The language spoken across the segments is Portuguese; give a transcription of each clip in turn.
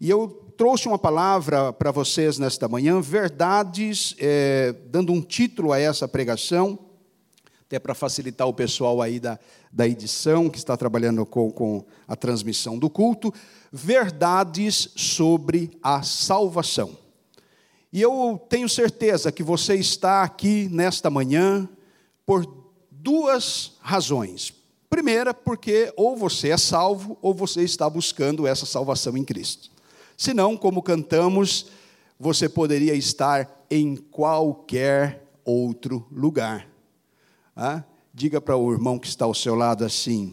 E eu trouxe uma palavra para vocês nesta manhã, verdades, é, dando um título a essa pregação, até para facilitar o pessoal aí da, da edição, que está trabalhando com, com a transmissão do culto, verdades sobre a salvação. E eu tenho certeza que você está aqui nesta manhã por duas razões. Primeira, porque ou você é salvo ou você está buscando essa salvação em Cristo. Se não, como cantamos, você poderia estar em qualquer outro lugar. Ah? Diga para o irmão que está ao seu lado assim: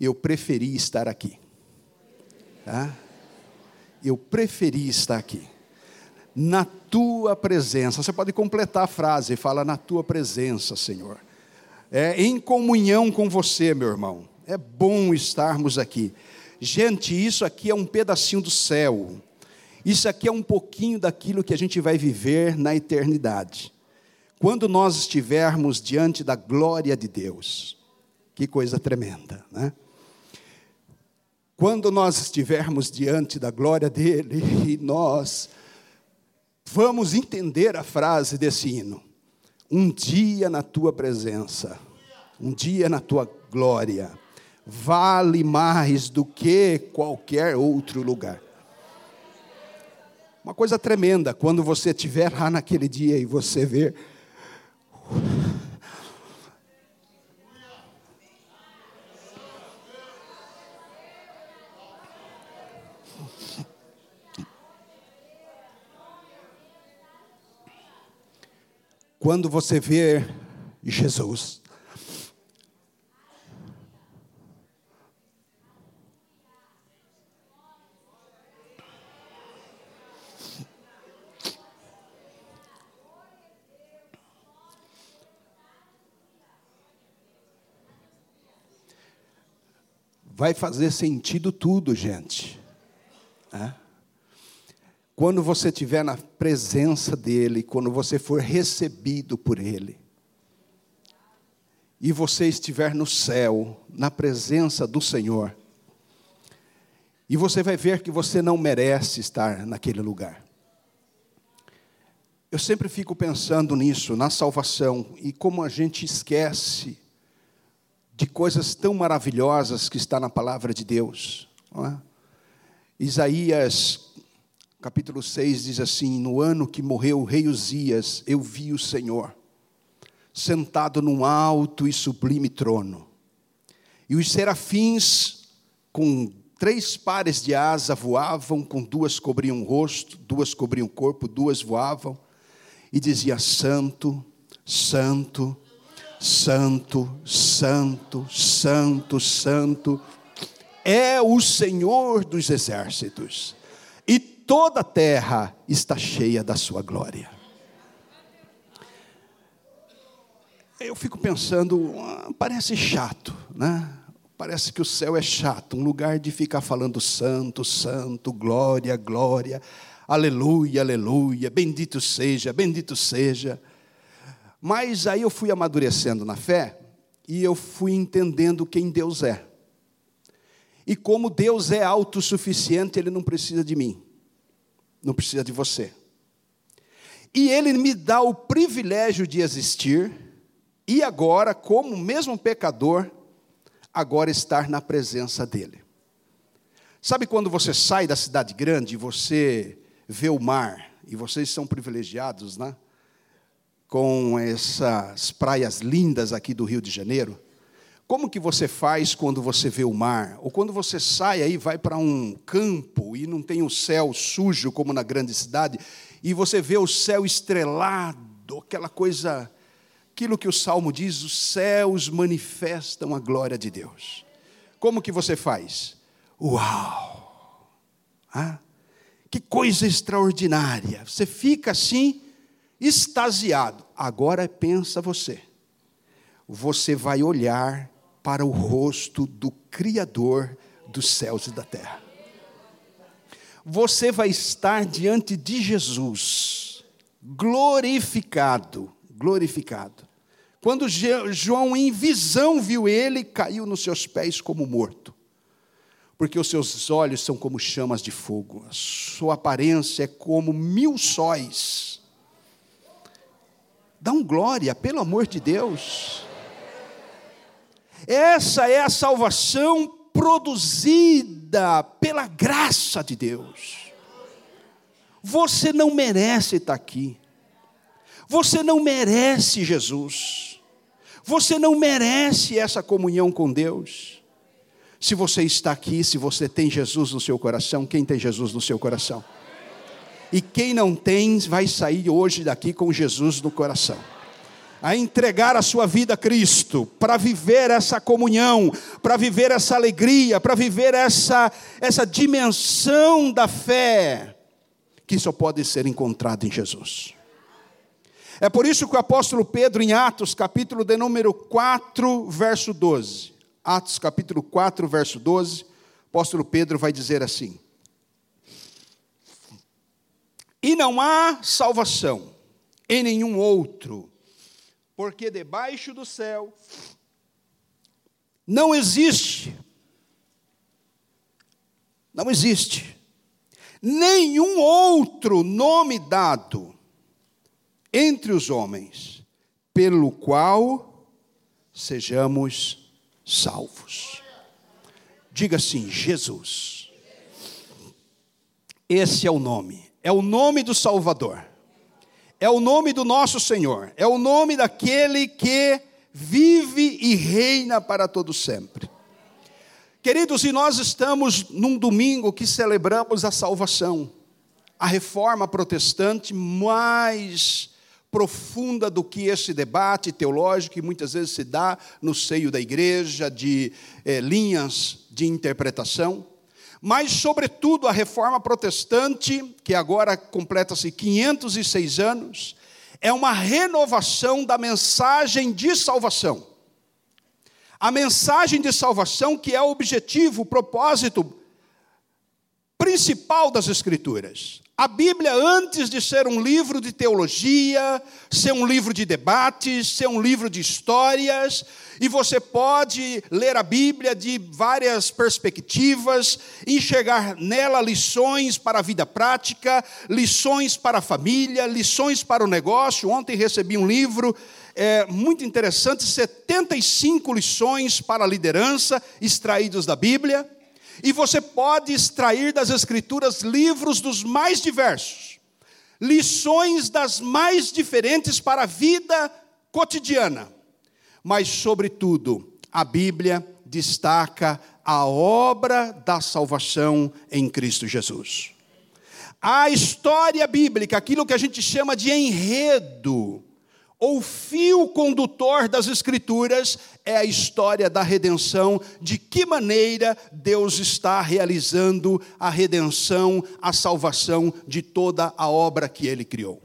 eu preferi estar aqui. Ah? Eu preferi estar aqui. Na tua presença. Você pode completar a frase e fala na tua presença, Senhor. É em comunhão com você, meu irmão. É bom estarmos aqui. Gente, isso aqui é um pedacinho do céu. Isso aqui é um pouquinho daquilo que a gente vai viver na eternidade. Quando nós estivermos diante da glória de Deus. Que coisa tremenda, né? Quando nós estivermos diante da glória dele e nós vamos entender a frase desse hino. Um dia na tua presença, um dia na tua glória vale mais do que qualquer outro lugar. Uma coisa tremenda quando você estiver lá naquele dia e você ver. Quando você vê Jesus, vai fazer sentido tudo, gente. É? Quando você estiver na presença dEle, quando você for recebido por Ele, e você estiver no céu, na presença do Senhor, e você vai ver que você não merece estar naquele lugar. Eu sempre fico pensando nisso, na salvação, e como a gente esquece de coisas tão maravilhosas que está na palavra de Deus. É? Isaías, capítulo 6, diz assim: No ano que morreu o rei Uzias, eu vi o Senhor, sentado num alto e sublime trono, e os serafins, com três pares de asa, voavam, com duas cobriam o rosto, duas cobriam o corpo, duas voavam, e dizia: Santo, Santo, Santo, Santo, Santo, Santo, é o Senhor dos exércitos, e toda a terra está cheia da sua glória. Eu fico pensando, ah, parece chato, né? Parece que o céu é chato, um lugar de ficar falando santo, santo, glória, glória, aleluia, aleluia, bendito seja, bendito seja. Mas aí eu fui amadurecendo na fé e eu fui entendendo quem Deus é. E como Deus é autossuficiente, Ele não precisa de mim, não precisa de você. E Ele me dá o privilégio de existir, e agora, como mesmo pecador, agora estar na presença dEle. Sabe quando você sai da cidade grande e você vê o mar, e vocês são privilegiados, né? Com essas praias lindas aqui do Rio de Janeiro, como que você faz quando você vê o mar? Ou quando você sai aí, vai para um campo e não tem o céu sujo como na grande cidade, e você vê o céu estrelado, aquela coisa, aquilo que o Salmo diz, os céus manifestam a glória de Deus. Como que você faz? Uau! Ah, que coisa extraordinária! Você fica assim, extasiado. Agora pensa você. Você vai olhar para o rosto do Criador dos céus e da terra. Você vai estar diante de Jesus, glorificado, glorificado. Quando João, em visão, viu ele, caiu nos seus pés como morto. porque os seus olhos são como chamas de fogo, a sua aparência é como mil sóis. Dá um glória, pelo amor de Deus. Essa é a salvação produzida pela graça de Deus. Você não merece estar aqui. Você não merece Jesus. Você não merece essa comunhão com Deus. Se você está aqui, se você tem Jesus no seu coração, quem tem Jesus no seu coração? E quem não tem, vai sair hoje daqui com Jesus no coração a entregar a sua vida a Cristo, para viver essa comunhão, para viver essa alegria, para viver essa, essa dimensão da fé, que só pode ser encontrada em Jesus. É por isso que o apóstolo Pedro, em Atos, capítulo de número 4, verso 12, Atos, capítulo 4, verso 12, o apóstolo Pedro vai dizer assim: E não há salvação em nenhum outro porque debaixo do céu não existe, não existe nenhum outro nome dado entre os homens pelo qual sejamos salvos. Diga assim: Jesus. Esse é o nome, é o nome do Salvador. É o nome do nosso Senhor, é o nome daquele que vive e reina para todo sempre. Queridos, e nós estamos num domingo que celebramos a salvação, a reforma protestante mais profunda do que esse debate teológico que muitas vezes se dá no seio da igreja, de eh, linhas de interpretação mas, sobretudo, a reforma protestante, que agora completa-se 506 anos, é uma renovação da mensagem de salvação. A mensagem de salvação que é o objetivo, o propósito principal das Escrituras. A Bíblia, antes de ser um livro de teologia, ser um livro de debates, ser um livro de histórias, e você pode ler a Bíblia de várias perspectivas, enxergar nela lições para a vida prática, lições para a família, lições para o negócio. Ontem recebi um livro é, muito interessante: 75 lições para a liderança extraídos da Bíblia. E você pode extrair das Escrituras livros dos mais diversos, lições das mais diferentes para a vida cotidiana. Mas, sobretudo, a Bíblia destaca a obra da salvação em Cristo Jesus. A história bíblica, aquilo que a gente chama de enredo, ou fio condutor das Escrituras é a história da redenção, de que maneira Deus está realizando a redenção, a salvação de toda a obra que Ele criou.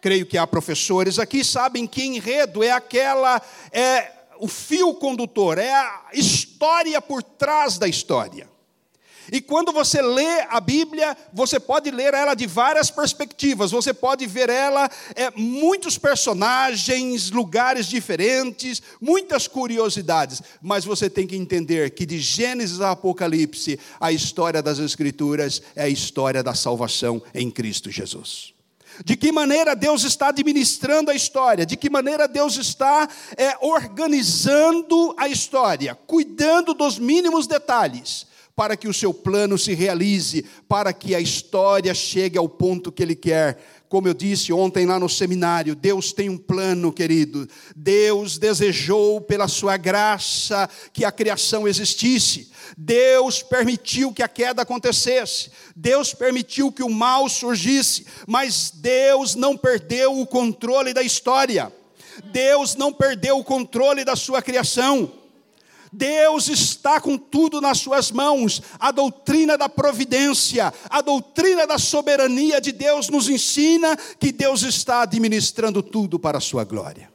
Creio que há professores aqui sabem que enredo é aquela é o fio condutor, é a história por trás da história. E quando você lê a Bíblia, você pode ler ela de várias perspectivas, você pode ver ela, é, muitos personagens, lugares diferentes, muitas curiosidades, mas você tem que entender que de Gênesis a Apocalipse, a história das Escrituras é a história da salvação em Cristo Jesus. De que maneira Deus está administrando a história, de que maneira Deus está é, organizando a história, cuidando dos mínimos detalhes para que o seu plano se realize, para que a história chegue ao ponto que Ele quer. Como eu disse ontem lá no seminário, Deus tem um plano, querido. Deus desejou, pela Sua graça, que a criação existisse. Deus permitiu que a queda acontecesse. Deus permitiu que o mal surgisse. Mas Deus não perdeu o controle da história. Deus não perdeu o controle da sua criação. Deus está com tudo nas suas mãos. A doutrina da providência, a doutrina da soberania de Deus nos ensina que Deus está administrando tudo para a sua glória.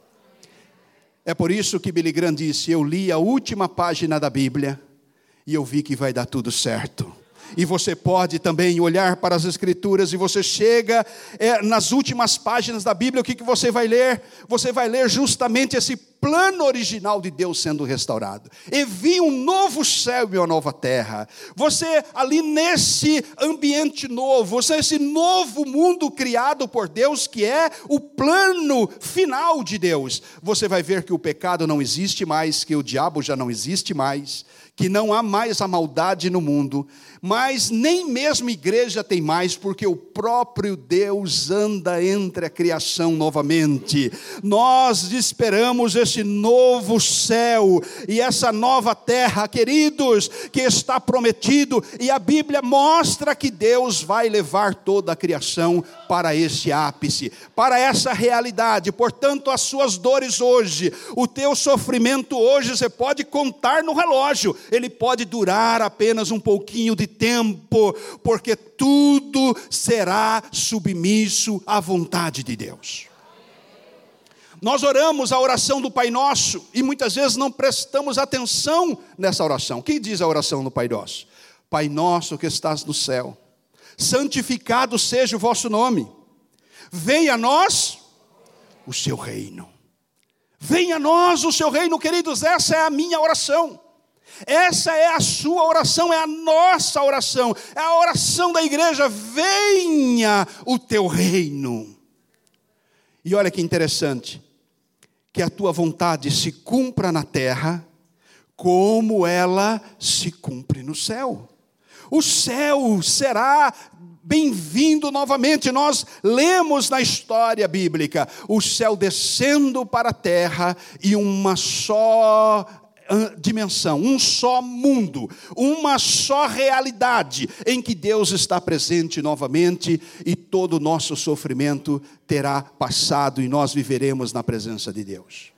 É por isso que Billy Graham disse: Eu li a última página da Bíblia e eu vi que vai dar tudo certo e você pode também olhar para as Escrituras e você chega é, nas últimas páginas da Bíblia, o que, que você vai ler? Você vai ler justamente esse plano original de Deus sendo restaurado. E vi um novo céu e uma nova terra. Você ali nesse ambiente novo, você esse novo mundo criado por Deus, que é o plano final de Deus. Você vai ver que o pecado não existe mais, que o diabo já não existe mais que não há mais a maldade no mundo, mas nem mesmo igreja tem mais, porque o próprio Deus anda entre a criação novamente. Nós esperamos esse novo céu e essa nova terra, queridos, que está prometido, e a Bíblia mostra que Deus vai levar toda a criação para esse ápice, para essa realidade. Portanto, as suas dores hoje, o teu sofrimento hoje, você pode contar no relógio, ele pode durar apenas um pouquinho de tempo, porque tudo será submisso à vontade de Deus. Nós oramos a oração do Pai Nosso e muitas vezes não prestamos atenção nessa oração. O que diz a oração do Pai Nosso? Pai Nosso que estás no céu santificado seja o vosso nome, venha a nós o seu reino. Venha a nós o seu reino, queridos, essa é a minha oração. Essa é a sua oração, é a nossa oração, é a oração da igreja. Venha o teu reino. E olha que interessante, que a tua vontade se cumpra na terra, como ela se cumpre no céu. O céu será bem-vindo novamente. Nós lemos na história bíblica o céu descendo para a terra e uma só dimensão, um só mundo, uma só realidade em que Deus está presente novamente e todo o nosso sofrimento terá passado e nós viveremos na presença de Deus.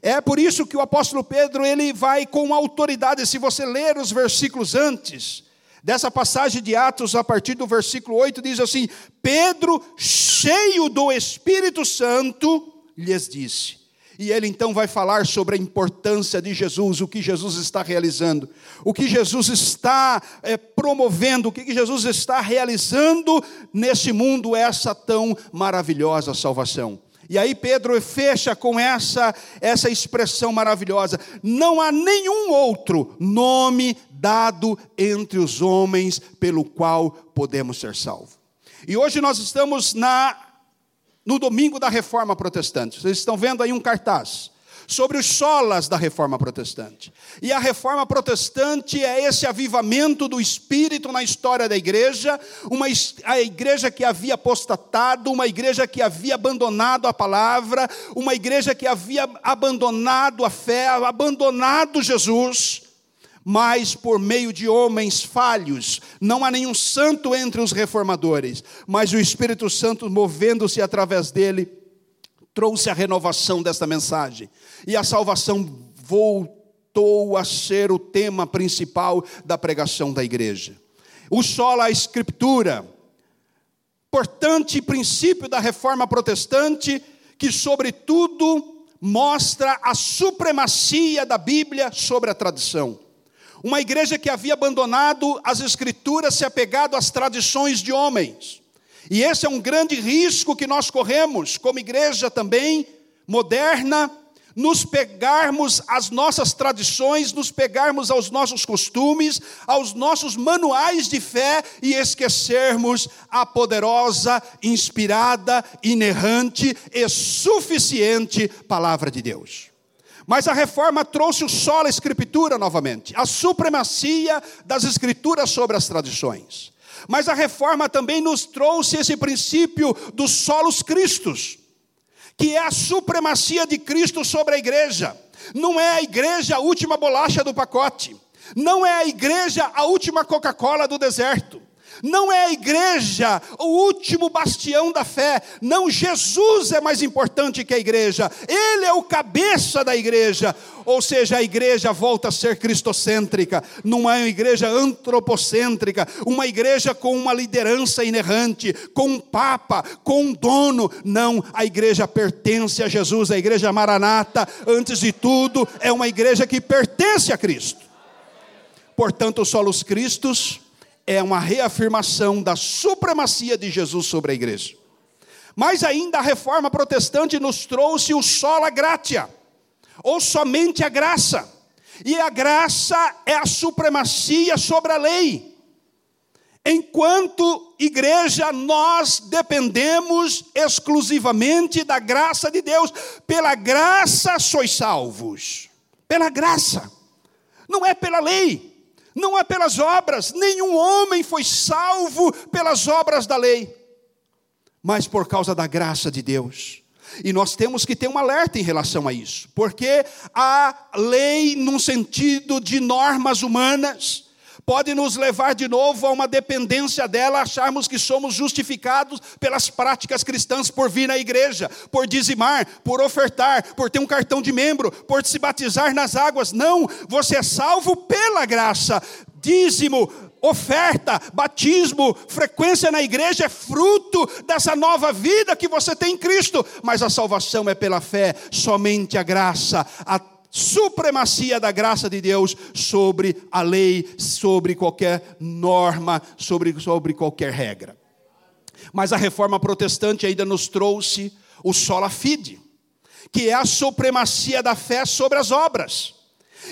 É por isso que o apóstolo Pedro ele vai com autoridade, se você ler os versículos antes, dessa passagem de Atos, a partir do versículo 8, diz assim: Pedro, cheio do Espírito Santo, lhes disse. E ele então vai falar sobre a importância de Jesus, o que Jesus está realizando, o que Jesus está é, promovendo, o que Jesus está realizando nesse mundo, essa tão maravilhosa salvação. E aí Pedro fecha com essa essa expressão maravilhosa: não há nenhum outro nome dado entre os homens pelo qual podemos ser salvos. E hoje nós estamos na no domingo da Reforma Protestante. Vocês estão vendo aí um cartaz sobre os solas da reforma protestante. E a reforma protestante é esse avivamento do espírito na história da igreja, uma a igreja que havia apostatado, uma igreja que havia abandonado a palavra, uma igreja que havia abandonado a fé, abandonado Jesus. Mas por meio de homens falhos, não há nenhum santo entre os reformadores, mas o Espírito Santo movendo-se através dele, trouxe a renovação desta mensagem. E a salvação voltou a ser o tema principal da pregação da igreja. O sola a escritura, importante princípio da reforma protestante, que sobretudo mostra a supremacia da Bíblia sobre a tradição. Uma igreja que havia abandonado as escrituras, se apegado às tradições de homens. E esse é um grande risco que nós corremos, como igreja também moderna, nos pegarmos às nossas tradições, nos pegarmos aos nossos costumes, aos nossos manuais de fé e esquecermos a poderosa, inspirada, inerrante e suficiente palavra de Deus. Mas a reforma trouxe o solo escritura novamente, a supremacia das escrituras sobre as tradições. Mas a reforma também nos trouxe esse princípio dos solos cristos, que é a supremacia de Cristo sobre a igreja. Não é a igreja a última bolacha do pacote, não é a igreja a última Coca-Cola do deserto. Não é a igreja o último bastião da fé. Não, Jesus é mais importante que a igreja. Ele é o cabeça da igreja. Ou seja, a igreja volta a ser cristocêntrica, não é uma igreja antropocêntrica, uma igreja com uma liderança inerrante, com um papa, com um dono. Não, a igreja pertence a Jesus, a igreja maranata, antes de tudo, é uma igreja que pertence a Cristo. Portanto, solos Cristos é uma reafirmação da supremacia de Jesus sobre a igreja. Mas ainda a reforma protestante nos trouxe o sola gratia ou somente a graça. E a graça é a supremacia sobre a lei. Enquanto igreja, nós dependemos exclusivamente da graça de Deus. Pela graça sois salvos. Pela graça. Não é pela lei. Não é pelas obras. Nenhum homem foi salvo pelas obras da lei. Mas por causa da graça de Deus. E nós temos que ter um alerta em relação a isso, porque a lei, num sentido de normas humanas, pode nos levar de novo a uma dependência dela, acharmos que somos justificados pelas práticas cristãs por vir na igreja, por dizimar, por ofertar, por ter um cartão de membro, por se batizar nas águas. Não, você é salvo pela graça. Dízimo, oferta, batismo, frequência na igreja é fruto dessa nova vida que você tem em Cristo, mas a salvação é pela fé, somente a graça, a supremacia da graça de Deus sobre a lei, sobre qualquer norma, sobre, sobre qualquer regra. Mas a reforma protestante ainda nos trouxe o sola fide, que é a supremacia da fé sobre as obras.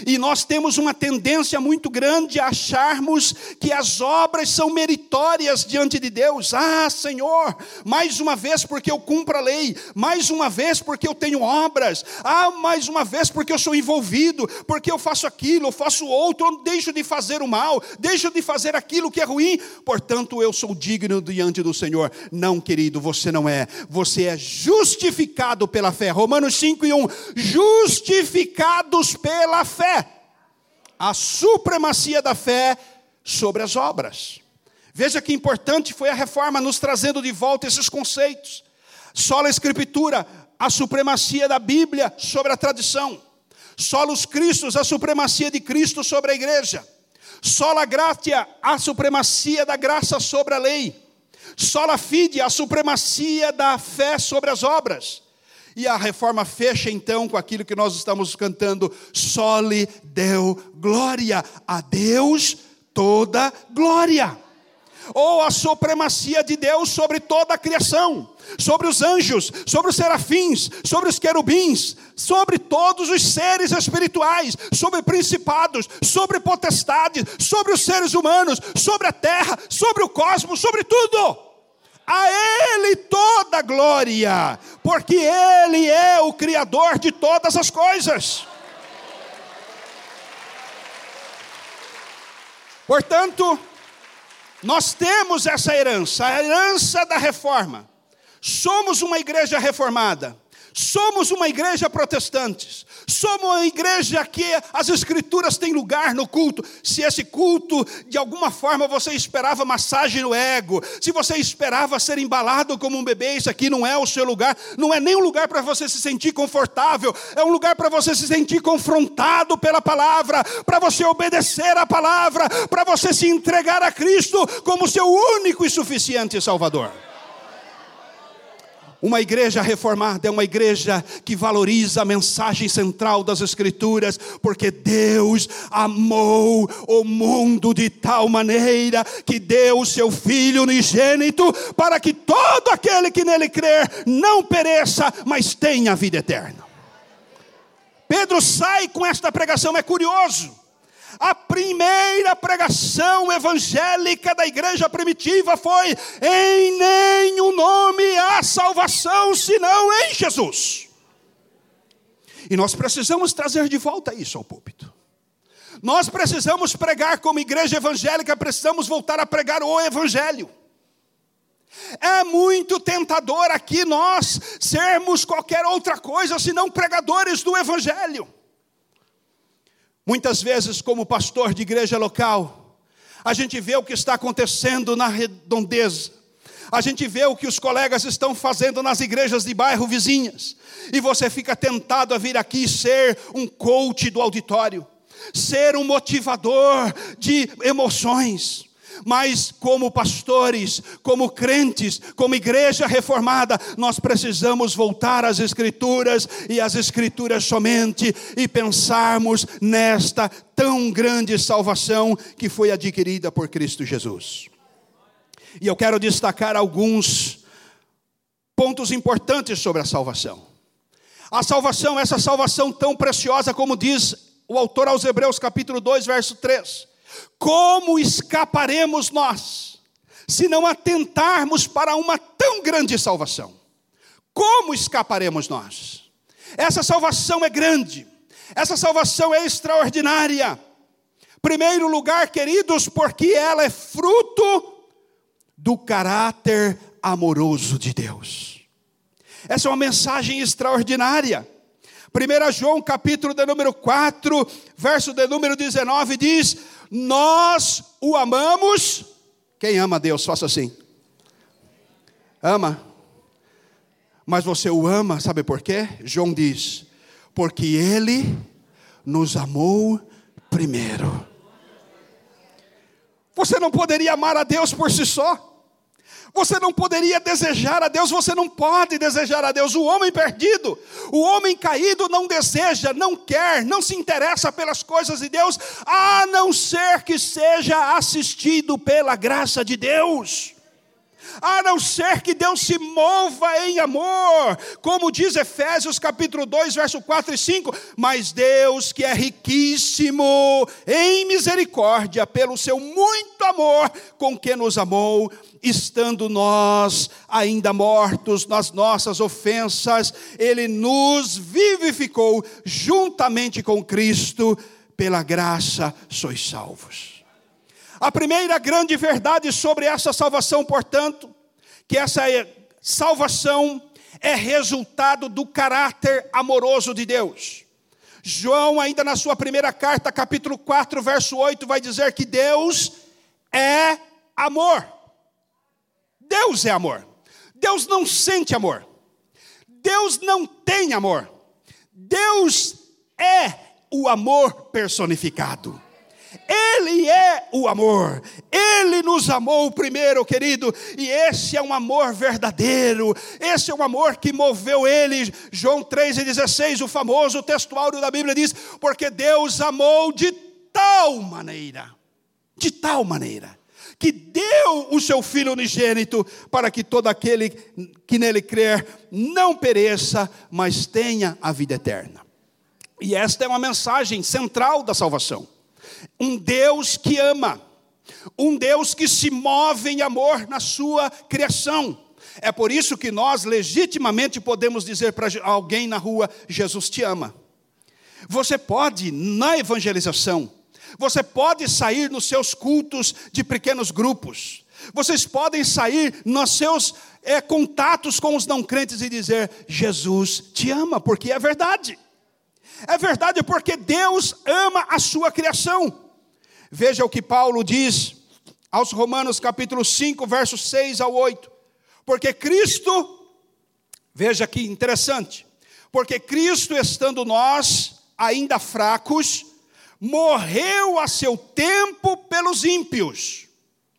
E nós temos uma tendência muito grande a acharmos que as obras são meritórias diante de Deus. Ah, Senhor, mais uma vez porque eu cumpro a lei, mais uma vez porque eu tenho obras, ah, mais uma vez porque eu sou envolvido, porque eu faço aquilo, eu faço outro, eu deixo de fazer o mal, deixo de fazer aquilo que é ruim, portanto eu sou digno diante do Senhor. Não, querido, você não é. Você é justificado pela fé. Romanos 5 e 1. Justificados pela fé fé, a supremacia da fé sobre as obras. Veja que importante foi a reforma nos trazendo de volta esses conceitos. Sola Escritura, a supremacia da Bíblia sobre a tradição. Solos Cristos, a supremacia de Cristo sobre a igreja. Sola Gratia, a supremacia da graça sobre a lei. Sola Fide, a supremacia da fé sobre as obras. E a reforma fecha então com aquilo que nós estamos cantando: sole deu glória, a Deus toda glória. Ou a supremacia de Deus sobre toda a criação, sobre os anjos, sobre os serafins, sobre os querubins, sobre todos os seres espirituais, sobre principados, sobre potestades, sobre os seres humanos, sobre a terra, sobre o cosmos, sobre tudo a Ele toda glória, porque Ele é o Criador de todas as coisas. Portanto, nós temos essa herança, a herança da reforma. Somos uma igreja reformada. Somos uma igreja protestante, somos uma igreja que as escrituras têm lugar no culto. Se esse culto, de alguma forma, você esperava massagem no ego, se você esperava ser embalado como um bebê, isso aqui não é o seu lugar, não é nem um lugar para você se sentir confortável, é um lugar para você se sentir confrontado pela palavra, para você obedecer à palavra, para você se entregar a Cristo como seu único e suficiente Salvador. Uma igreja reformada é uma igreja que valoriza a mensagem central das Escrituras, porque Deus amou o mundo de tal maneira que deu o seu Filho unigênito para que todo aquele que nele crer não pereça, mas tenha a vida eterna. Pedro sai com esta pregação, é curioso. A primeira pregação evangélica da igreja primitiva foi: em nenhum nome salvação senão em Jesus. E nós precisamos trazer de volta isso ao púlpito. Nós precisamos pregar como igreja evangélica, precisamos voltar a pregar o evangelho. É muito tentador aqui nós sermos qualquer outra coisa senão pregadores do evangelho. Muitas vezes, como pastor de igreja local, a gente vê o que está acontecendo na redondeza. A gente vê o que os colegas estão fazendo nas igrejas de bairro vizinhas. E você fica tentado a vir aqui ser um coach do auditório, ser um motivador de emoções mas como pastores, como crentes, como igreja reformada, nós precisamos voltar às Escrituras e às Escrituras somente e pensarmos nesta tão grande salvação que foi adquirida por Cristo Jesus. E eu quero destacar alguns pontos importantes sobre a salvação. A salvação, essa salvação tão preciosa, como diz o autor aos Hebreus, capítulo 2, verso 3. Como escaparemos nós, se não atentarmos para uma tão grande salvação? Como escaparemos nós? Essa salvação é grande, essa salvação é extraordinária. Primeiro lugar, queridos, porque ela é fruto do caráter amoroso de Deus. Essa é uma mensagem extraordinária. 1 João, capítulo de número 4, verso de número 19, diz: Nós o amamos. Quem ama Deus, faça assim. Ama. Mas você o ama, sabe por quê? João diz: Porque ele nos amou primeiro. Você não poderia amar a Deus por si só. Você não poderia desejar a Deus, você não pode desejar a Deus. O homem perdido, o homem caído não deseja, não quer, não se interessa pelas coisas de Deus, a não ser que seja assistido pela graça de Deus a não ser que Deus se mova em amor, como diz Efésios capítulo 2, verso 4 e 5, mas Deus que é riquíssimo em misericórdia, pelo seu muito amor com que nos amou, estando nós ainda mortos nas nossas ofensas, Ele nos vivificou juntamente com Cristo, pela graça sois salvos. A primeira grande verdade sobre essa salvação, portanto, que essa é, salvação é resultado do caráter amoroso de Deus. João, ainda na sua primeira carta, capítulo 4, verso 8, vai dizer que Deus é amor. Deus é amor. Deus não sente amor. Deus não tem amor. Deus é o amor personificado. Ele é o amor. Ele nos amou primeiro, querido, e esse é um amor verdadeiro. Esse é um amor que moveu ele. João 3,16, o famoso textuário da Bíblia diz: Porque Deus amou de tal maneira, de tal maneira, que deu o seu Filho unigênito, para que todo aquele que nele crer não pereça, mas tenha a vida eterna. E esta é uma mensagem central da salvação um Deus que ama, um Deus que se move em amor na sua criação. É por isso que nós legitimamente podemos dizer para alguém na rua: Jesus te ama. Você pode, na evangelização, você pode sair nos seus cultos de pequenos grupos, vocês podem sair nos seus é, contatos com os não crentes e dizer: Jesus te ama, porque é verdade. É verdade porque Deus ama a sua criação. Veja o que Paulo diz aos Romanos capítulo 5, versos 6 ao 8. Porque Cristo, veja que interessante, porque Cristo, estando nós ainda fracos, morreu a seu tempo pelos ímpios.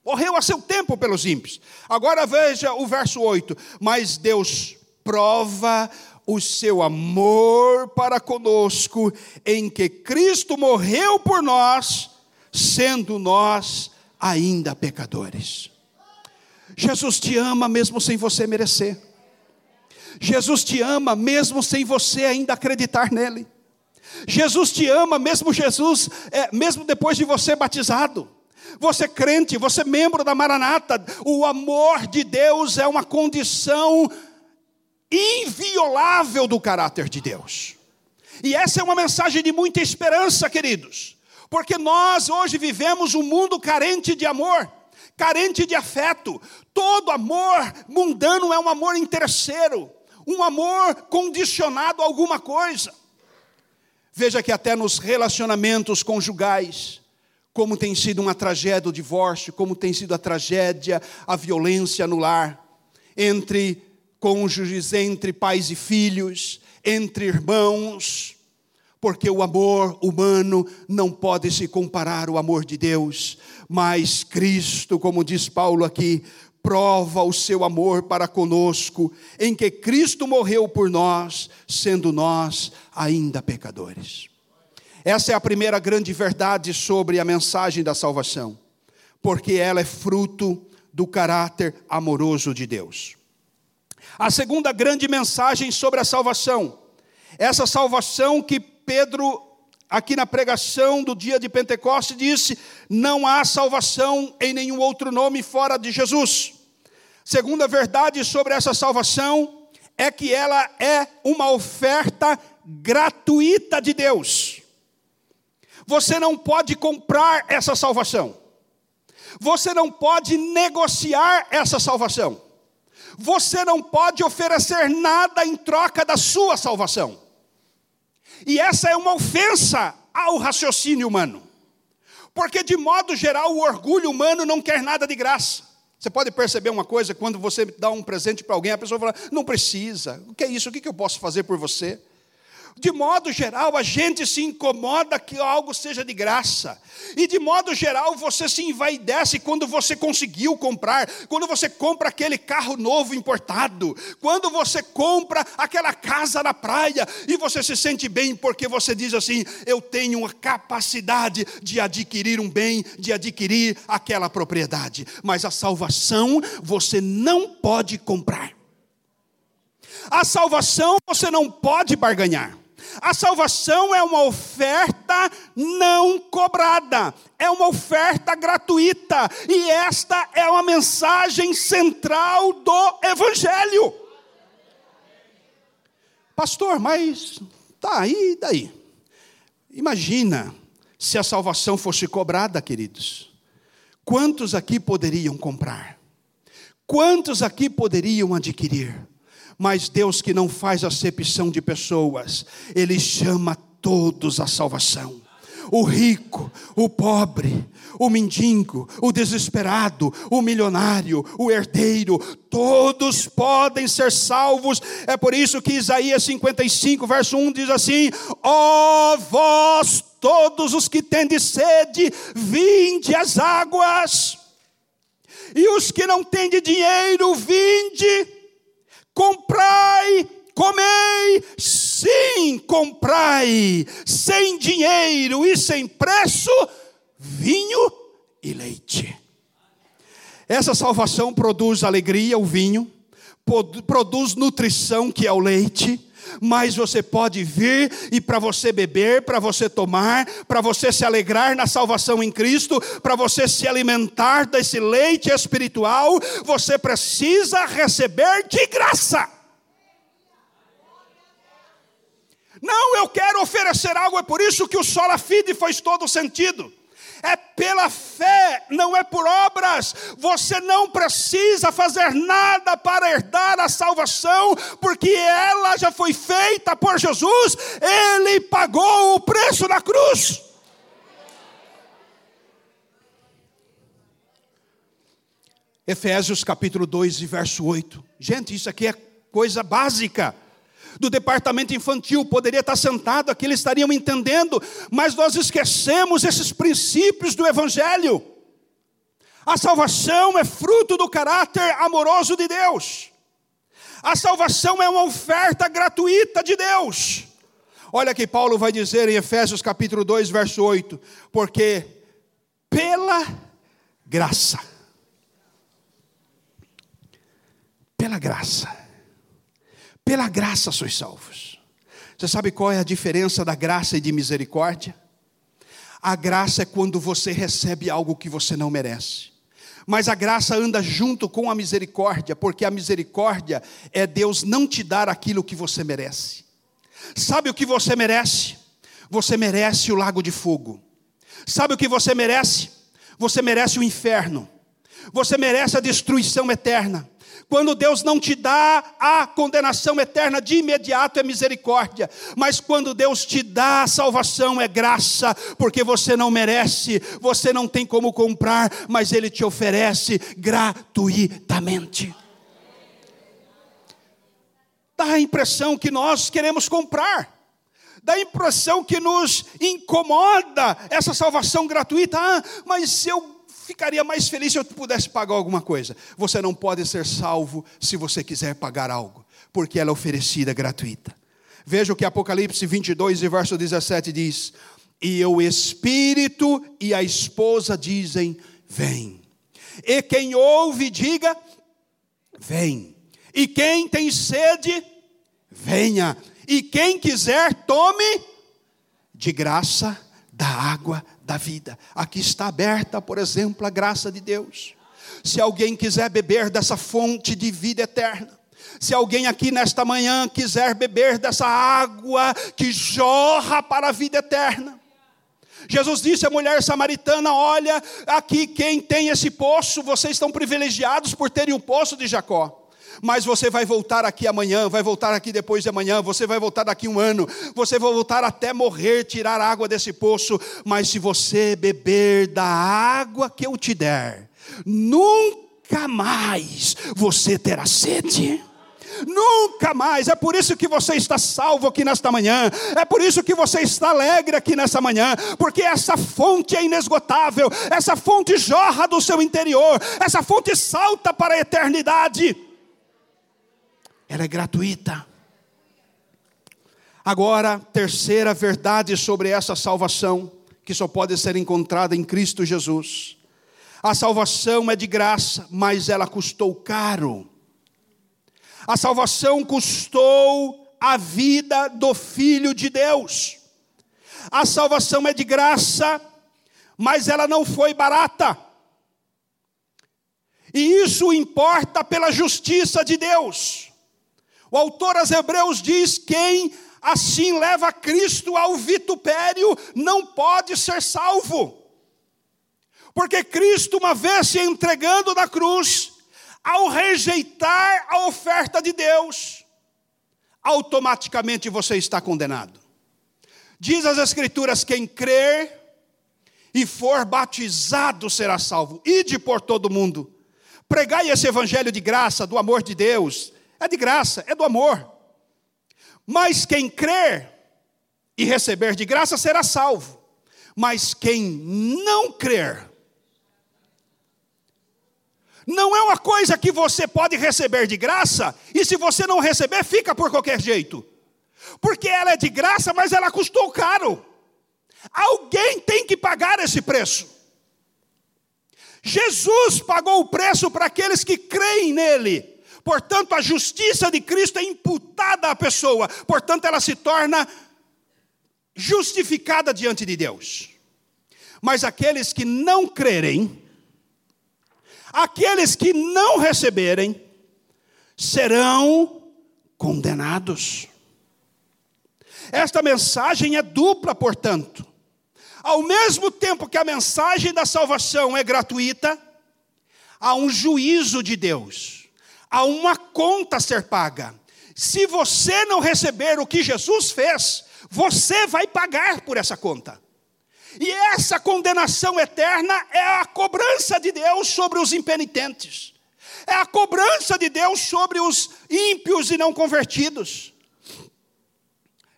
Morreu a seu tempo pelos ímpios. Agora veja o verso 8. Mas Deus prova o seu amor para conosco, em que Cristo morreu por nós, sendo nós ainda pecadores. Jesus te ama mesmo sem você merecer. Jesus te ama mesmo sem você ainda acreditar nele. Jesus te ama mesmo Jesus, é, mesmo depois de você batizado. Você crente, você membro da Maranata, o amor de Deus é uma condição inviolável do caráter de Deus. E essa é uma mensagem de muita esperança, queridos, porque nós hoje vivemos um mundo carente de amor, carente de afeto. Todo amor mundano é um amor interesseiro, um amor condicionado a alguma coisa. Veja que até nos relacionamentos conjugais, como tem sido uma tragédia o divórcio, como tem sido a tragédia, a violência no lar, entre cônjuges, entre pais e filhos, entre irmãos, porque o amor humano não pode se comparar ao amor de Deus, mas Cristo, como diz Paulo aqui, prova o seu amor para conosco, em que Cristo morreu por nós, sendo nós ainda pecadores. Essa é a primeira grande verdade sobre a mensagem da salvação, porque ela é fruto do caráter amoroso de Deus. A segunda grande mensagem sobre a salvação Essa salvação que Pedro, aqui na pregação do dia de Pentecostes, disse: não há salvação em nenhum outro nome fora de Jesus. Segunda verdade sobre essa salvação é que ela é uma oferta gratuita de Deus. Você não pode comprar essa salvação. Você não pode negociar essa salvação. Você não pode oferecer nada em troca da sua salvação. E essa é uma ofensa ao raciocínio humano. Porque, de modo geral, o orgulho humano não quer nada de graça. Você pode perceber uma coisa, quando você dá um presente para alguém, a pessoa fala: não precisa, o que é isso? O que eu posso fazer por você? De modo geral, a gente se incomoda que algo seja de graça. E de modo geral, você se envaidece quando você conseguiu comprar, quando você compra aquele carro novo importado, quando você compra aquela casa na praia e você se sente bem porque você diz assim: eu tenho a capacidade de adquirir um bem, de adquirir aquela propriedade. Mas a salvação você não pode comprar. A salvação você não pode barganhar. A salvação é uma oferta não cobrada, é uma oferta gratuita, e esta é uma mensagem central do Evangelho. Pastor, mas tá aí, daí? Imagina se a salvação fosse cobrada, queridos. Quantos aqui poderiam comprar? Quantos aqui poderiam adquirir? Mas Deus que não faz acepção de pessoas, Ele chama todos à salvação. O rico, o pobre, o mendigo, o desesperado, o milionário, o herdeiro, todos podem ser salvos. É por isso que Isaías 55, verso 1 diz assim: Ó oh, vós todos os que tendes sede, vinde às águas. E os que não têm dinheiro, vinde comprai, comei, sim, comprai, sem dinheiro e sem preço, vinho e leite. Essa salvação produz alegria, o vinho, produz nutrição, que é o leite, mas você pode vir e para você beber, para você tomar, para você se alegrar na salvação em Cristo, para você se alimentar desse leite espiritual, você precisa receber de graça. Não, eu quero oferecer algo, é por isso que o sola fide faz todo sentido é pela fé, não é por obras. Você não precisa fazer nada para herdar a salvação, porque ela já foi feita por Jesus, ele pagou o preço na cruz. Efésios capítulo 2 e verso 8. Gente, isso aqui é coisa básica do departamento infantil poderia estar sentado aqui, eles estariam entendendo, mas nós esquecemos esses princípios do Evangelho. A salvação é fruto do caráter amoroso de Deus. A salvação é uma oferta gratuita de Deus. Olha que Paulo vai dizer em Efésios capítulo 2, verso 8: porque pela graça, pela graça, pela graça sois salvos. Você sabe qual é a diferença da graça e de misericórdia? A graça é quando você recebe algo que você não merece. Mas a graça anda junto com a misericórdia, porque a misericórdia é Deus não te dar aquilo que você merece. Sabe o que você merece? Você merece o lago de fogo. Sabe o que você merece? Você merece o inferno. Você merece a destruição eterna. Quando Deus não te dá a condenação eterna de imediato é misericórdia, mas quando Deus te dá a salvação é graça, porque você não merece, você não tem como comprar, mas Ele te oferece gratuitamente. Dá a impressão que nós queremos comprar dá a impressão que nos incomoda essa salvação gratuita. Ah, mas eu ficaria mais feliz se eu pudesse pagar alguma coisa. Você não pode ser salvo se você quiser pagar algo, porque ela é oferecida gratuita. Veja o que Apocalipse 22 e verso 17 diz: E o Espírito e a esposa dizem: Vem. E quem ouve, diga: Vem. E quem tem sede, venha. E quem quiser, tome de graça da água da vida. Aqui está aberta, por exemplo, a graça de Deus. Se alguém quiser beber dessa fonte de vida eterna, se alguém aqui nesta manhã quiser beber dessa água que jorra para a vida eterna, Jesus disse à mulher samaritana: Olha, aqui quem tem esse poço, vocês estão privilegiados por terem o poço de Jacó. Mas você vai voltar aqui amanhã, vai voltar aqui depois de amanhã, você vai voltar daqui um ano, você vai voltar até morrer, tirar água desse poço. Mas se você beber da água que eu te der, nunca mais você terá sede. Nunca mais. É por isso que você está salvo aqui nesta manhã. É por isso que você está alegre aqui nesta manhã. Porque essa fonte é inesgotável. Essa fonte jorra do seu interior. Essa fonte salta para a eternidade. Ela é gratuita. Agora, terceira verdade sobre essa salvação, que só pode ser encontrada em Cristo Jesus. A salvação é de graça, mas ela custou caro. A salvação custou a vida do Filho de Deus. A salvação é de graça, mas ela não foi barata. E isso importa pela justiça de Deus. O autor aos Hebreus diz: quem assim leva Cristo ao vitupério não pode ser salvo. Porque Cristo, uma vez se entregando na cruz, ao rejeitar a oferta de Deus, automaticamente você está condenado. Diz as Escrituras: quem crer e for batizado será salvo. Ide por todo mundo, pregai esse evangelho de graça, do amor de Deus. É de graça, é do amor. Mas quem crer e receber de graça será salvo. Mas quem não crer não é uma coisa que você pode receber de graça, e se você não receber, fica por qualquer jeito. Porque ela é de graça, mas ela custou caro. Alguém tem que pagar esse preço. Jesus pagou o preço para aqueles que creem nele. Portanto, a justiça de Cristo é imputada à pessoa. Portanto, ela se torna justificada diante de Deus. Mas aqueles que não crerem, Aqueles que não receberem serão condenados. Esta mensagem é dupla, portanto. Ao mesmo tempo que a mensagem da salvação é gratuita, há um juízo de Deus, há uma conta a ser paga. Se você não receber o que Jesus fez, você vai pagar por essa conta. E essa condenação eterna é a cobrança de Deus sobre os impenitentes, é a cobrança de Deus sobre os ímpios e não convertidos.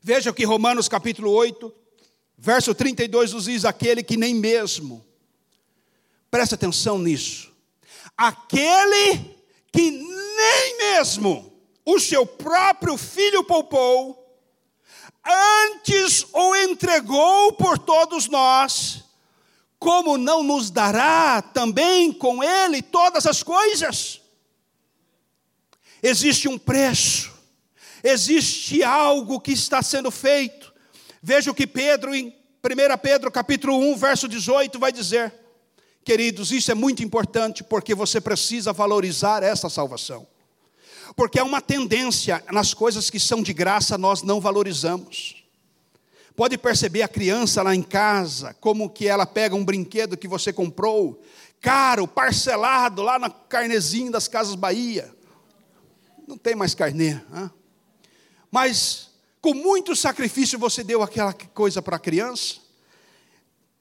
Veja o que Romanos capítulo 8, verso 32 nos diz: aquele que nem mesmo, presta atenção nisso, aquele que nem mesmo o seu próprio filho poupou, antes o entregou por todos nós, como não nos dará também com ele todas as coisas? Existe um preço, existe algo que está sendo feito. Veja o que Pedro, em 1 Pedro capítulo 1, verso 18, vai dizer. Queridos, isso é muito importante porque você precisa valorizar essa salvação. Porque há uma tendência nas coisas que são de graça, nós não valorizamos. Pode perceber a criança lá em casa, como que ela pega um brinquedo que você comprou, caro, parcelado, lá na carnezinho das Casas Bahia. Não tem mais carnê. Mas, com muito sacrifício, você deu aquela coisa para a criança.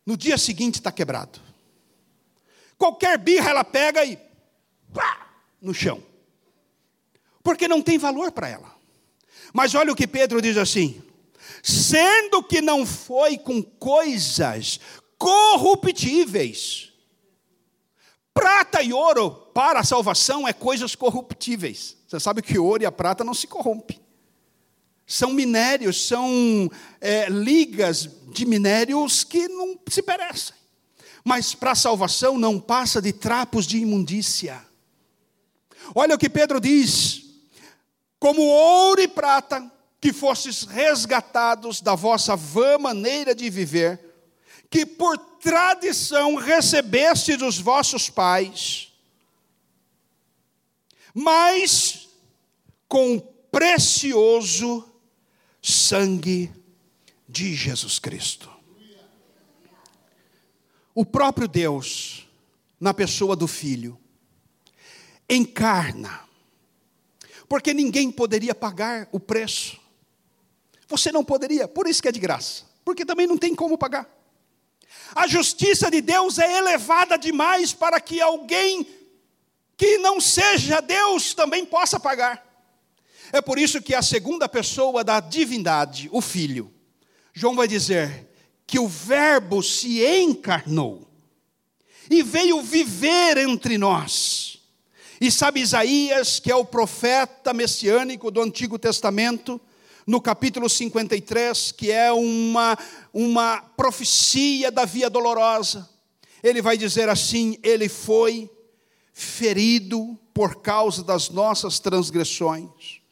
No dia seguinte está quebrado. Qualquer birra ela pega e pá, no chão porque não tem valor para ela. Mas olha o que Pedro diz assim: sendo que não foi com coisas corruptíveis, prata e ouro para a salvação é coisas corruptíveis. Você sabe que o ouro e a prata não se corrompem. São minérios, são é, ligas de minérios que não se perecem. Mas para a salvação não passa de trapos de imundícia. Olha o que Pedro diz: como ouro e prata, que fostes resgatados da vossa vã maneira de viver, que por tradição recebeste dos vossos pais, mas com o precioso sangue de Jesus Cristo. O próprio Deus, na pessoa do Filho, encarna, porque ninguém poderia pagar o preço. Você não poderia, por isso que é de graça, porque também não tem como pagar. A justiça de Deus é elevada demais para que alguém que não seja Deus também possa pagar. É por isso que a segunda pessoa da divindade, o Filho, João vai dizer que o Verbo se encarnou e veio viver entre nós. E sabe Isaías, que é o profeta messiânico do Antigo Testamento, no capítulo 53, que é uma, uma profecia da via dolorosa. Ele vai dizer assim: Ele foi ferido por causa das nossas transgressões,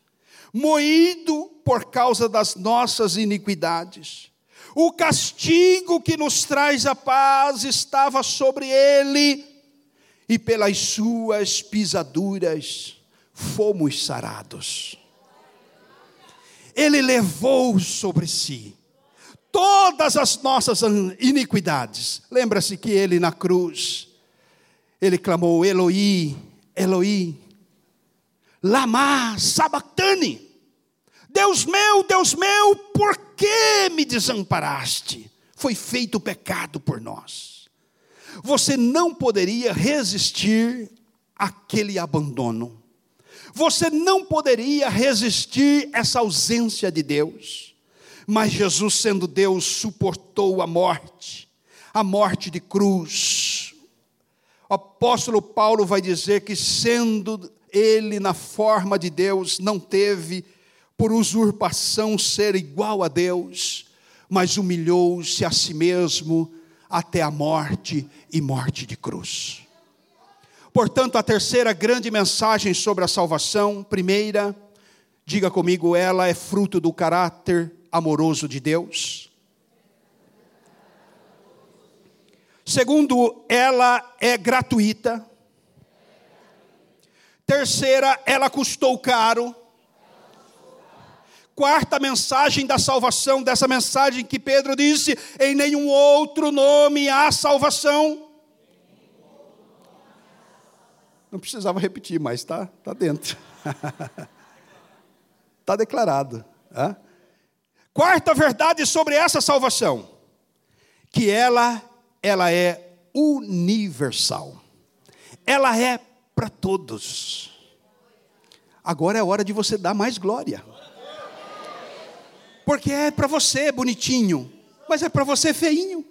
moído por causa das nossas iniquidades. O castigo que nos traz a paz estava sobre ele, e pelas suas pisaduras fomos sarados ele levou sobre si todas as nossas iniquidades. Lembra-se que ele na cruz, ele clamou: Eloi, Eloi, lama sabactani. Deus meu, Deus meu, por que me desamparaste? Foi feito pecado por nós. Você não poderia resistir àquele abandono você não poderia resistir essa ausência de Deus. Mas Jesus, sendo Deus, suportou a morte, a morte de cruz. O apóstolo Paulo vai dizer que, sendo ele na forma de Deus, não teve por usurpação ser igual a Deus, mas humilhou-se a si mesmo até a morte e morte de cruz. Portanto, a terceira grande mensagem sobre a salvação, primeira, diga comigo, ela é fruto do caráter amoroso de Deus. Segundo, ela é gratuita. Terceira, ela custou caro. Quarta mensagem da salvação, dessa mensagem que Pedro disse: em nenhum outro nome há salvação. Não precisava repetir, mas está tá dentro. Está declarado. É? Quarta verdade sobre essa salvação, que ela, ela é universal. Ela é para todos. Agora é hora de você dar mais glória. Porque é para você bonitinho, mas é para você feinho.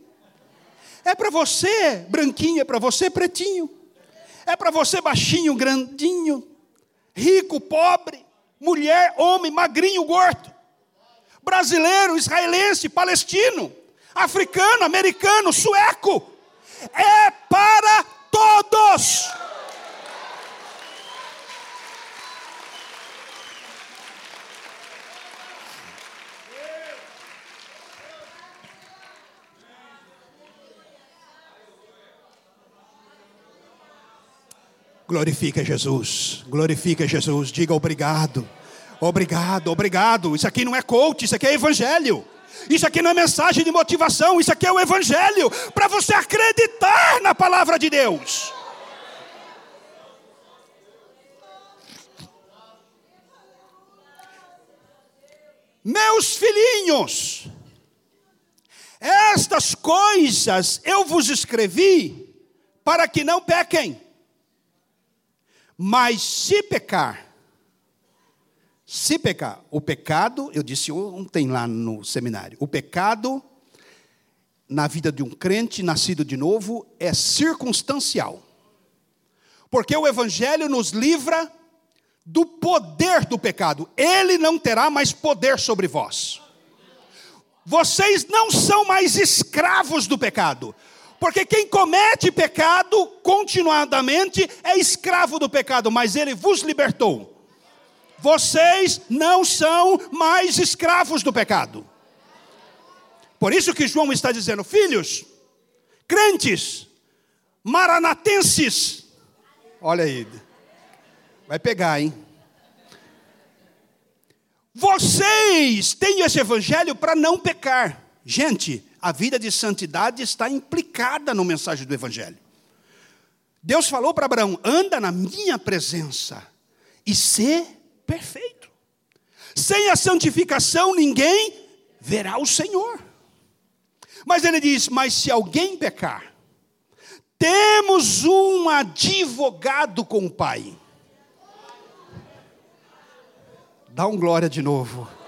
É para você branquinho, é para você pretinho. É para você baixinho, grandinho, rico, pobre, mulher, homem, magrinho, gordo, brasileiro, israelense, palestino, africano, americano, sueco. É para todos. Glorifica Jesus, glorifica Jesus, diga obrigado, obrigado, obrigado. Isso aqui não é coach, isso aqui é evangelho. Isso aqui não é mensagem de motivação, isso aqui é o evangelho para você acreditar na palavra de Deus. Meus filhinhos, estas coisas eu vos escrevi para que não pequem. Mas se pecar, se pecar, o pecado, eu disse ontem lá no seminário, o pecado na vida de um crente nascido de novo é circunstancial. Porque o Evangelho nos livra do poder do pecado, ele não terá mais poder sobre vós. Vocês não são mais escravos do pecado, porque quem comete pecado continuadamente é escravo do pecado, mas ele vos libertou. Vocês não são mais escravos do pecado. Por isso que João está dizendo: filhos, crentes, maranatenses. Olha aí. Vai pegar, hein? Vocês têm esse evangelho para não pecar. Gente, a vida de santidade está implicada no mensagem do evangelho. Deus falou para Abraão: anda na minha presença e ser perfeito. Sem a santificação, ninguém verá o Senhor. Mas ele diz: Mas se alguém pecar, temos um advogado com o Pai. Dá um glória de novo.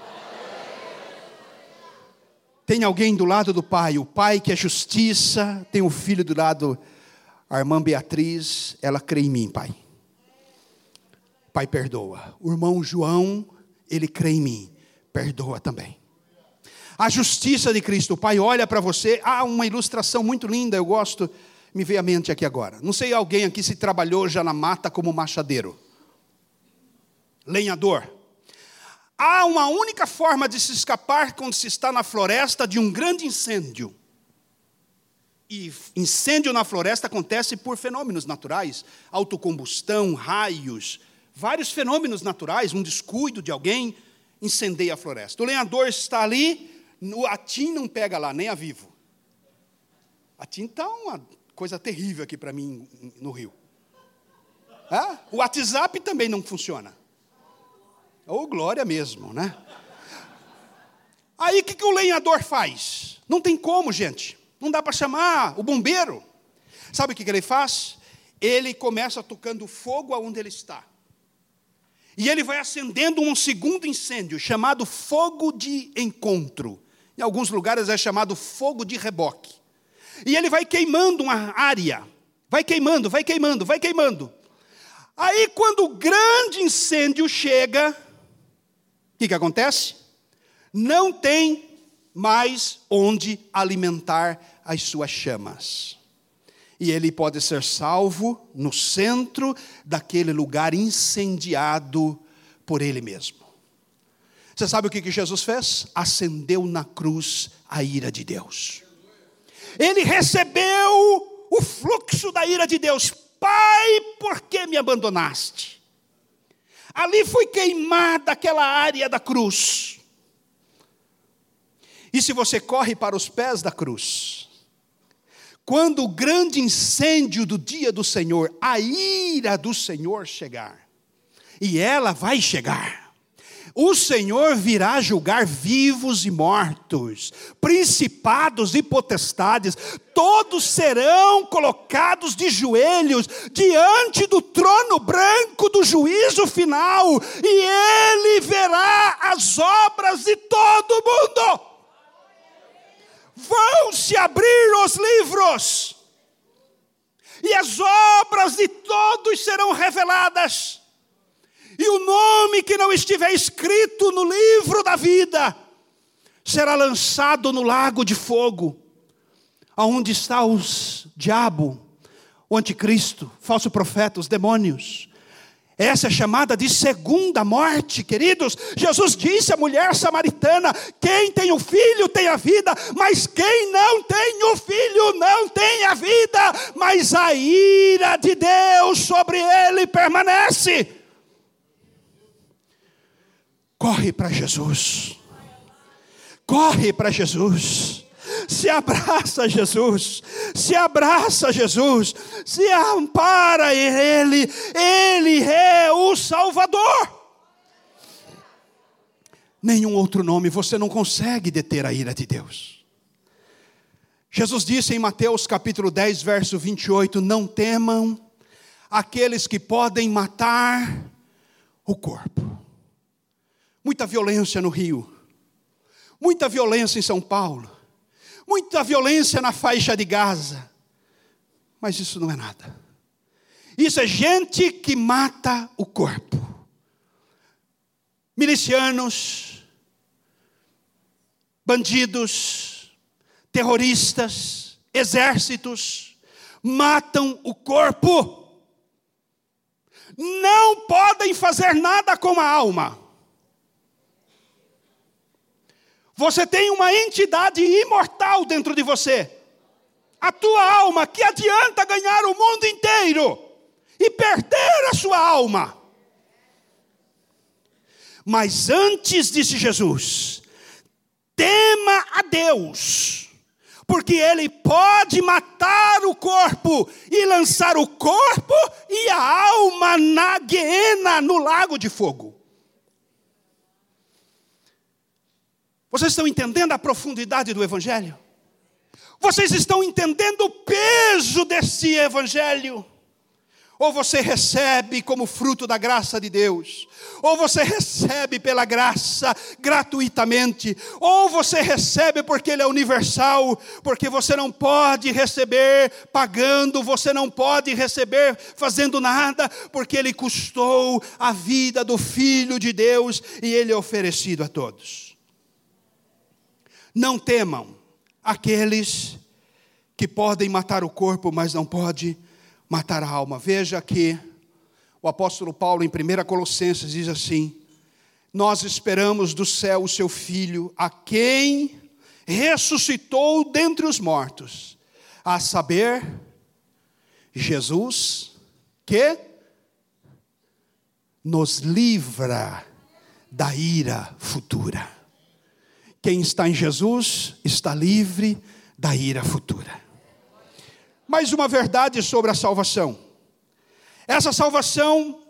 Tem alguém do lado do Pai, o Pai que é justiça, tem o filho do lado a irmã Beatriz, ela crê em mim, Pai. Pai, perdoa. O irmão João, ele crê em mim. Perdoa também. A justiça de Cristo. O Pai olha para você. Ah, uma ilustração muito linda, eu gosto. Me veio à mente aqui agora. Não sei alguém aqui se trabalhou já na mata como machadeiro. Lenhador. Há uma única forma de se escapar quando se está na floresta de um grande incêndio. E incêndio na floresta acontece por fenômenos naturais, autocombustão, raios, vários fenômenos naturais, um descuido de alguém incendeia a floresta. O lenhador está ali, o atim não pega lá, nem a vivo. Atim está uma coisa terrível aqui para mim no Rio. O WhatsApp também não funciona. Ou glória mesmo, né? Aí o que, que o lenhador faz? Não tem como, gente. Não dá para chamar o bombeiro. Sabe o que, ele faz? Ele começa tocando fogo aonde ele está. E ele vai acendendo um segundo incêndio, chamado fogo de encontro. Em alguns lugares é chamado fogo de reboque. E ele vai queimando uma área. Vai queimando, vai queimando, vai queimando. Aí, quando o grande incêndio chega, que, que acontece? Não tem mais onde alimentar as suas chamas. E ele pode ser salvo no centro daquele lugar incendiado por ele mesmo. Você sabe o que Jesus fez? Acendeu na cruz a ira de Deus. Ele recebeu o fluxo da ira de Deus. Pai, por que me abandonaste? Ali foi queimada aquela área da cruz. E se você corre para os pés da cruz, quando o grande incêndio do dia do Senhor, a ira do Senhor chegar, e ela vai chegar, o Senhor virá julgar vivos e mortos, principados e potestades, todos serão colocados de joelhos diante do trono branco do juízo final, e Ele verá as obras de todo mundo. Vão se abrir os livros, e as obras de todos serão reveladas, e o nome que não estiver escrito no livro da vida será lançado no lago de fogo, aonde está os diabo, o anticristo, falso profeta, os demônios, essa é chamada de segunda morte, queridos. Jesus disse à mulher samaritana: quem tem o filho tem a vida, mas quem não tem o filho não tem a vida, mas a ira de Deus sobre ele permanece. Corre para Jesus, corre para Jesus se abraça Jesus, se abraça Jesus, se ampara em Ele, Ele é o Salvador. Nenhum outro nome, você não consegue deter a ira de Deus. Jesus disse em Mateus capítulo 10, verso 28: Não temam aqueles que podem matar o corpo. Muita violência no Rio, muita violência em São Paulo, muita violência na faixa de Gaza. Mas isso não é nada. Isso é gente que mata o corpo. Milicianos, bandidos, terroristas, exércitos matam o corpo. Não podem fazer nada com a alma. Você tem uma entidade imortal dentro de você. A tua alma, que adianta ganhar o mundo inteiro e perder a sua alma. Mas antes, disse Jesus, tema a Deus, porque Ele pode matar o corpo e lançar o corpo e a alma na guiena, no lago de fogo. Vocês estão entendendo a profundidade do Evangelho? Vocês estão entendendo o peso desse Evangelho? Ou você recebe como fruto da graça de Deus, ou você recebe pela graça gratuitamente, ou você recebe porque Ele é universal, porque você não pode receber pagando, você não pode receber fazendo nada, porque Ele custou a vida do Filho de Deus e Ele é oferecido a todos. Não temam aqueles que podem matar o corpo, mas não podem matar a alma. Veja que o apóstolo Paulo, em 1 Colossenses, diz assim: Nós esperamos do céu o seu filho, a quem ressuscitou dentre os mortos, a saber, Jesus, que nos livra da ira futura. Quem está em Jesus está livre da ira futura. Mais uma verdade sobre a salvação. Essa salvação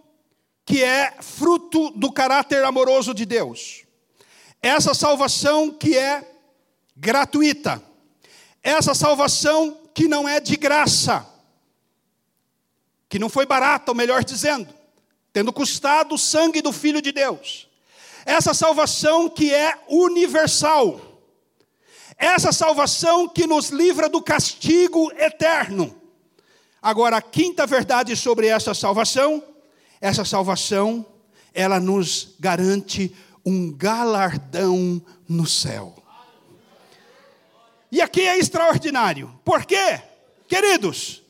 que é fruto do caráter amoroso de Deus. Essa salvação que é gratuita. Essa salvação que não é de graça. Que não foi barata, ou melhor dizendo, tendo custado o sangue do Filho de Deus. Essa salvação que é universal essa salvação que nos livra do castigo eterno. Agora, a quinta verdade sobre essa salvação, essa salvação, ela nos garante um galardão no céu. E aqui é extraordinário. Por quê? Queridos,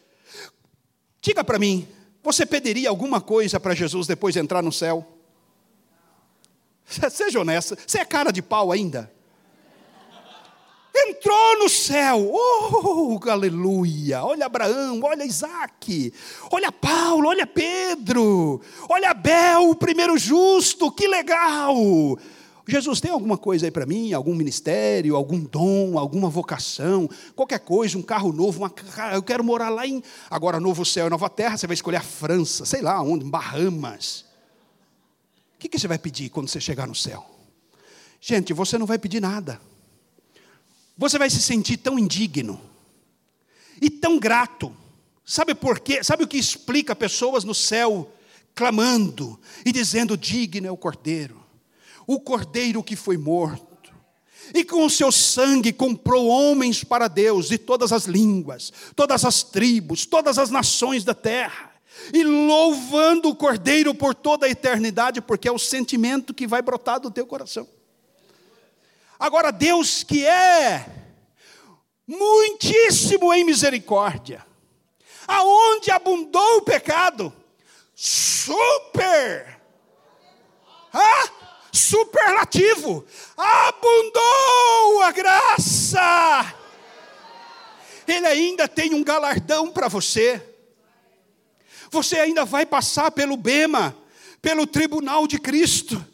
diga para mim, você pediria alguma coisa para Jesus depois de entrar no céu? Seja honesta, você é cara de pau ainda? entrou no céu. Oh, aleluia! Olha Abraão, olha Isaac, olha Paulo, olha Pedro, olha Abel, o primeiro justo, que legal! Jesus, tem alguma coisa aí para mim? Algum ministério, algum dom, alguma vocação, qualquer coisa, um carro novo, uma... eu quero morar lá em. Agora, novo céu e nova terra, você vai escolher a França, sei lá onde, Bahamas. Que, que você vai pedir quando você chegar no céu? Gente, você não vai pedir nada você vai se sentir tão indigno e tão grato. Sabe por quê? Sabe o que explica pessoas no céu clamando e dizendo: Digno é o cordeiro, o cordeiro que foi morto. E com o seu sangue comprou homens para Deus de todas as línguas, todas as tribos, todas as nações da terra. E louvando o Cordeiro por toda a eternidade, porque é o sentimento que vai brotar do teu coração. Agora, Deus que é muitíssimo em misericórdia, aonde abundou o pecado, super, ah, superlativo, abundou a graça. Ele ainda tem um galardão para você. Você ainda vai passar pelo Bema, pelo tribunal de Cristo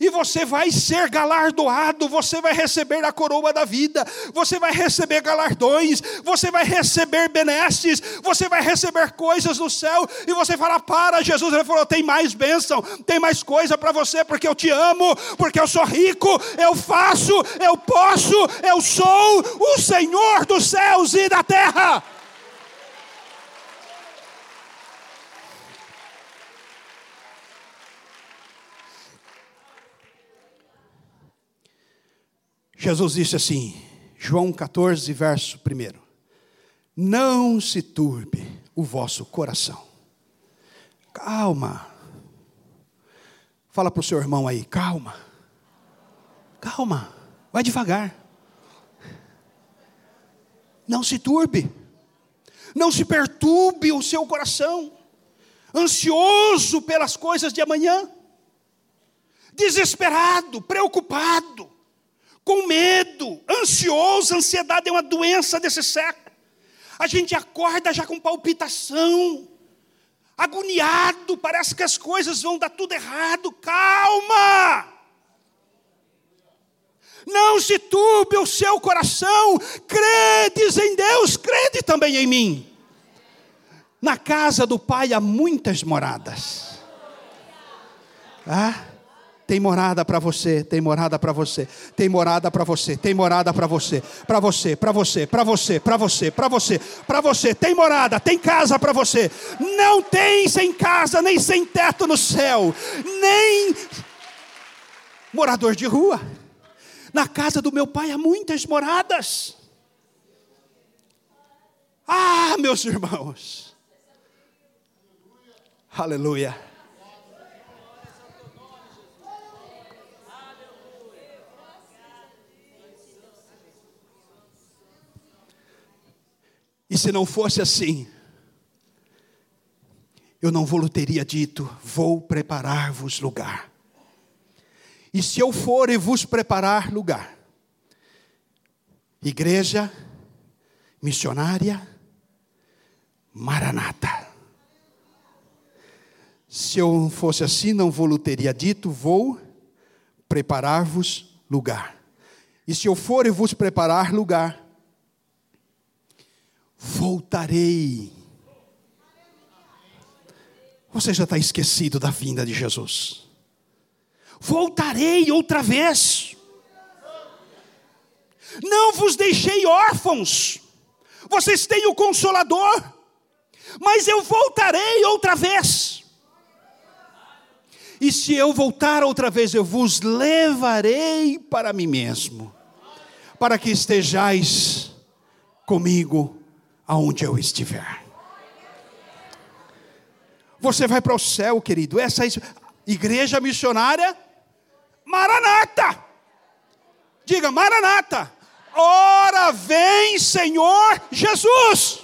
e você vai ser galardoado, você vai receber a coroa da vida, você vai receber galardões, você vai receber benesses, você vai receber coisas no céu, e você fala: Para, Jesus, ele falou: tem mais bênção, tem mais coisa para você, porque eu te amo, porque eu sou rico, eu faço, eu posso, eu sou o Senhor dos céus e da terra. Jesus disse assim, João 14, verso 1: Não se turbe o vosso coração. Calma. Fala para o seu irmão aí, calma. Calma. Vai devagar. Não se turbe. Não se perturbe o seu coração. ansioso pelas coisas de amanhã, desesperado, preocupado, com medo, ansioso, ansiedade é uma doença desse século. A gente acorda já com palpitação, agoniado, parece que as coisas vão dar tudo errado. Calma! Não se turbe o seu coração, credes em Deus, crede também em mim. Na casa do Pai há muitas moradas. Ah? Tem morada para você, tem morada para você, tem morada para você, tem morada para você, para você, para você, para você, para você, para você, para você, tem morada, tem casa para você. Não tem sem casa, nem sem teto no céu, nem morador de rua. Na casa do meu pai há muitas moradas. Ah, meus irmãos. Aleluia. E se não fosse assim, eu não vou teria dito: vou preparar-vos lugar. E se eu for e vos preparar lugar, igreja missionária, Maranata. Se eu fosse assim, não vou teria dito: vou preparar-vos lugar. E se eu for e vos preparar lugar, voltarei. Você já está esquecido da vinda de Jesus. Voltarei outra vez. Não vos deixei órfãos. Vocês têm o consolador. Mas eu voltarei outra vez. E se eu voltar outra vez, eu vos levarei para mim mesmo, para que estejais comigo aonde eu estiver. Você vai para o céu, querido. Essa é igreja missionária Maranata. Diga Maranata. Ora vem, Senhor Jesus.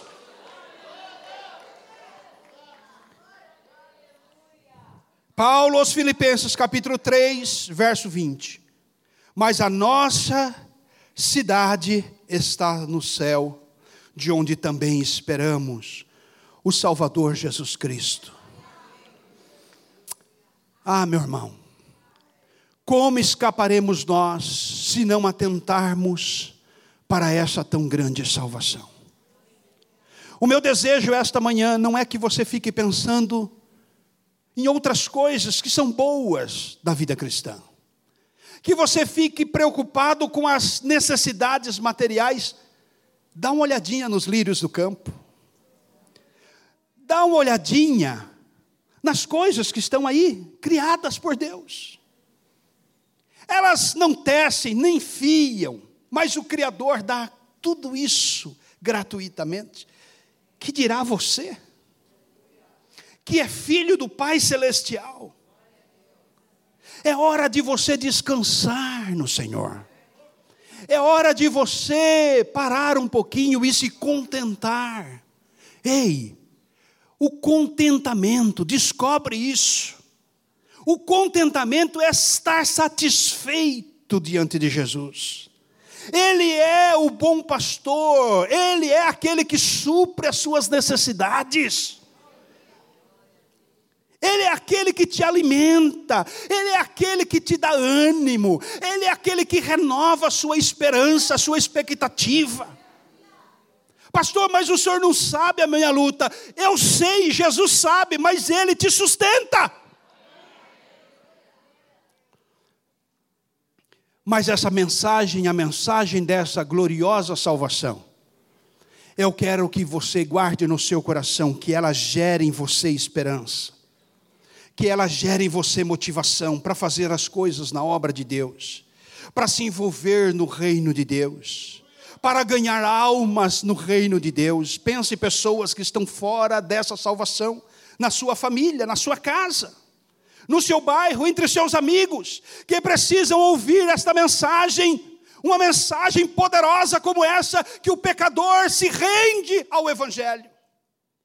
Paulo aos Filipenses, capítulo 3, verso 20. Mas a nossa cidade está no céu de onde também esperamos o Salvador Jesus Cristo. Ah, meu irmão, como escaparemos nós se não atentarmos para essa tão grande salvação? O meu desejo esta manhã não é que você fique pensando em outras coisas que são boas da vida cristã. Que você fique preocupado com as necessidades materiais Dá uma olhadinha nos lírios do campo. Dá uma olhadinha nas coisas que estão aí, criadas por Deus. Elas não tecem, nem fiam, mas o Criador dá tudo isso gratuitamente. Que dirá você, que é filho do Pai Celestial? É hora de você descansar no Senhor. É hora de você parar um pouquinho e se contentar. Ei, o contentamento, descobre isso. O contentamento é estar satisfeito diante de Jesus. Ele é o bom pastor, ele é aquele que supre as suas necessidades. Ele é aquele que te alimenta, Ele é aquele que te dá ânimo, Ele é aquele que renova a sua esperança, a sua expectativa. Pastor, mas o senhor não sabe a minha luta. Eu sei, Jesus sabe, mas Ele te sustenta. Mas essa mensagem, a mensagem dessa gloriosa salvação, eu quero que você guarde no seu coração, que ela gere em você esperança que ela gere em você motivação para fazer as coisas na obra de Deus, para se envolver no reino de Deus, para ganhar almas no reino de Deus. Pense em pessoas que estão fora dessa salvação, na sua família, na sua casa, no seu bairro, entre seus amigos, que precisam ouvir esta mensagem, uma mensagem poderosa como essa, que o pecador se rende ao Evangelho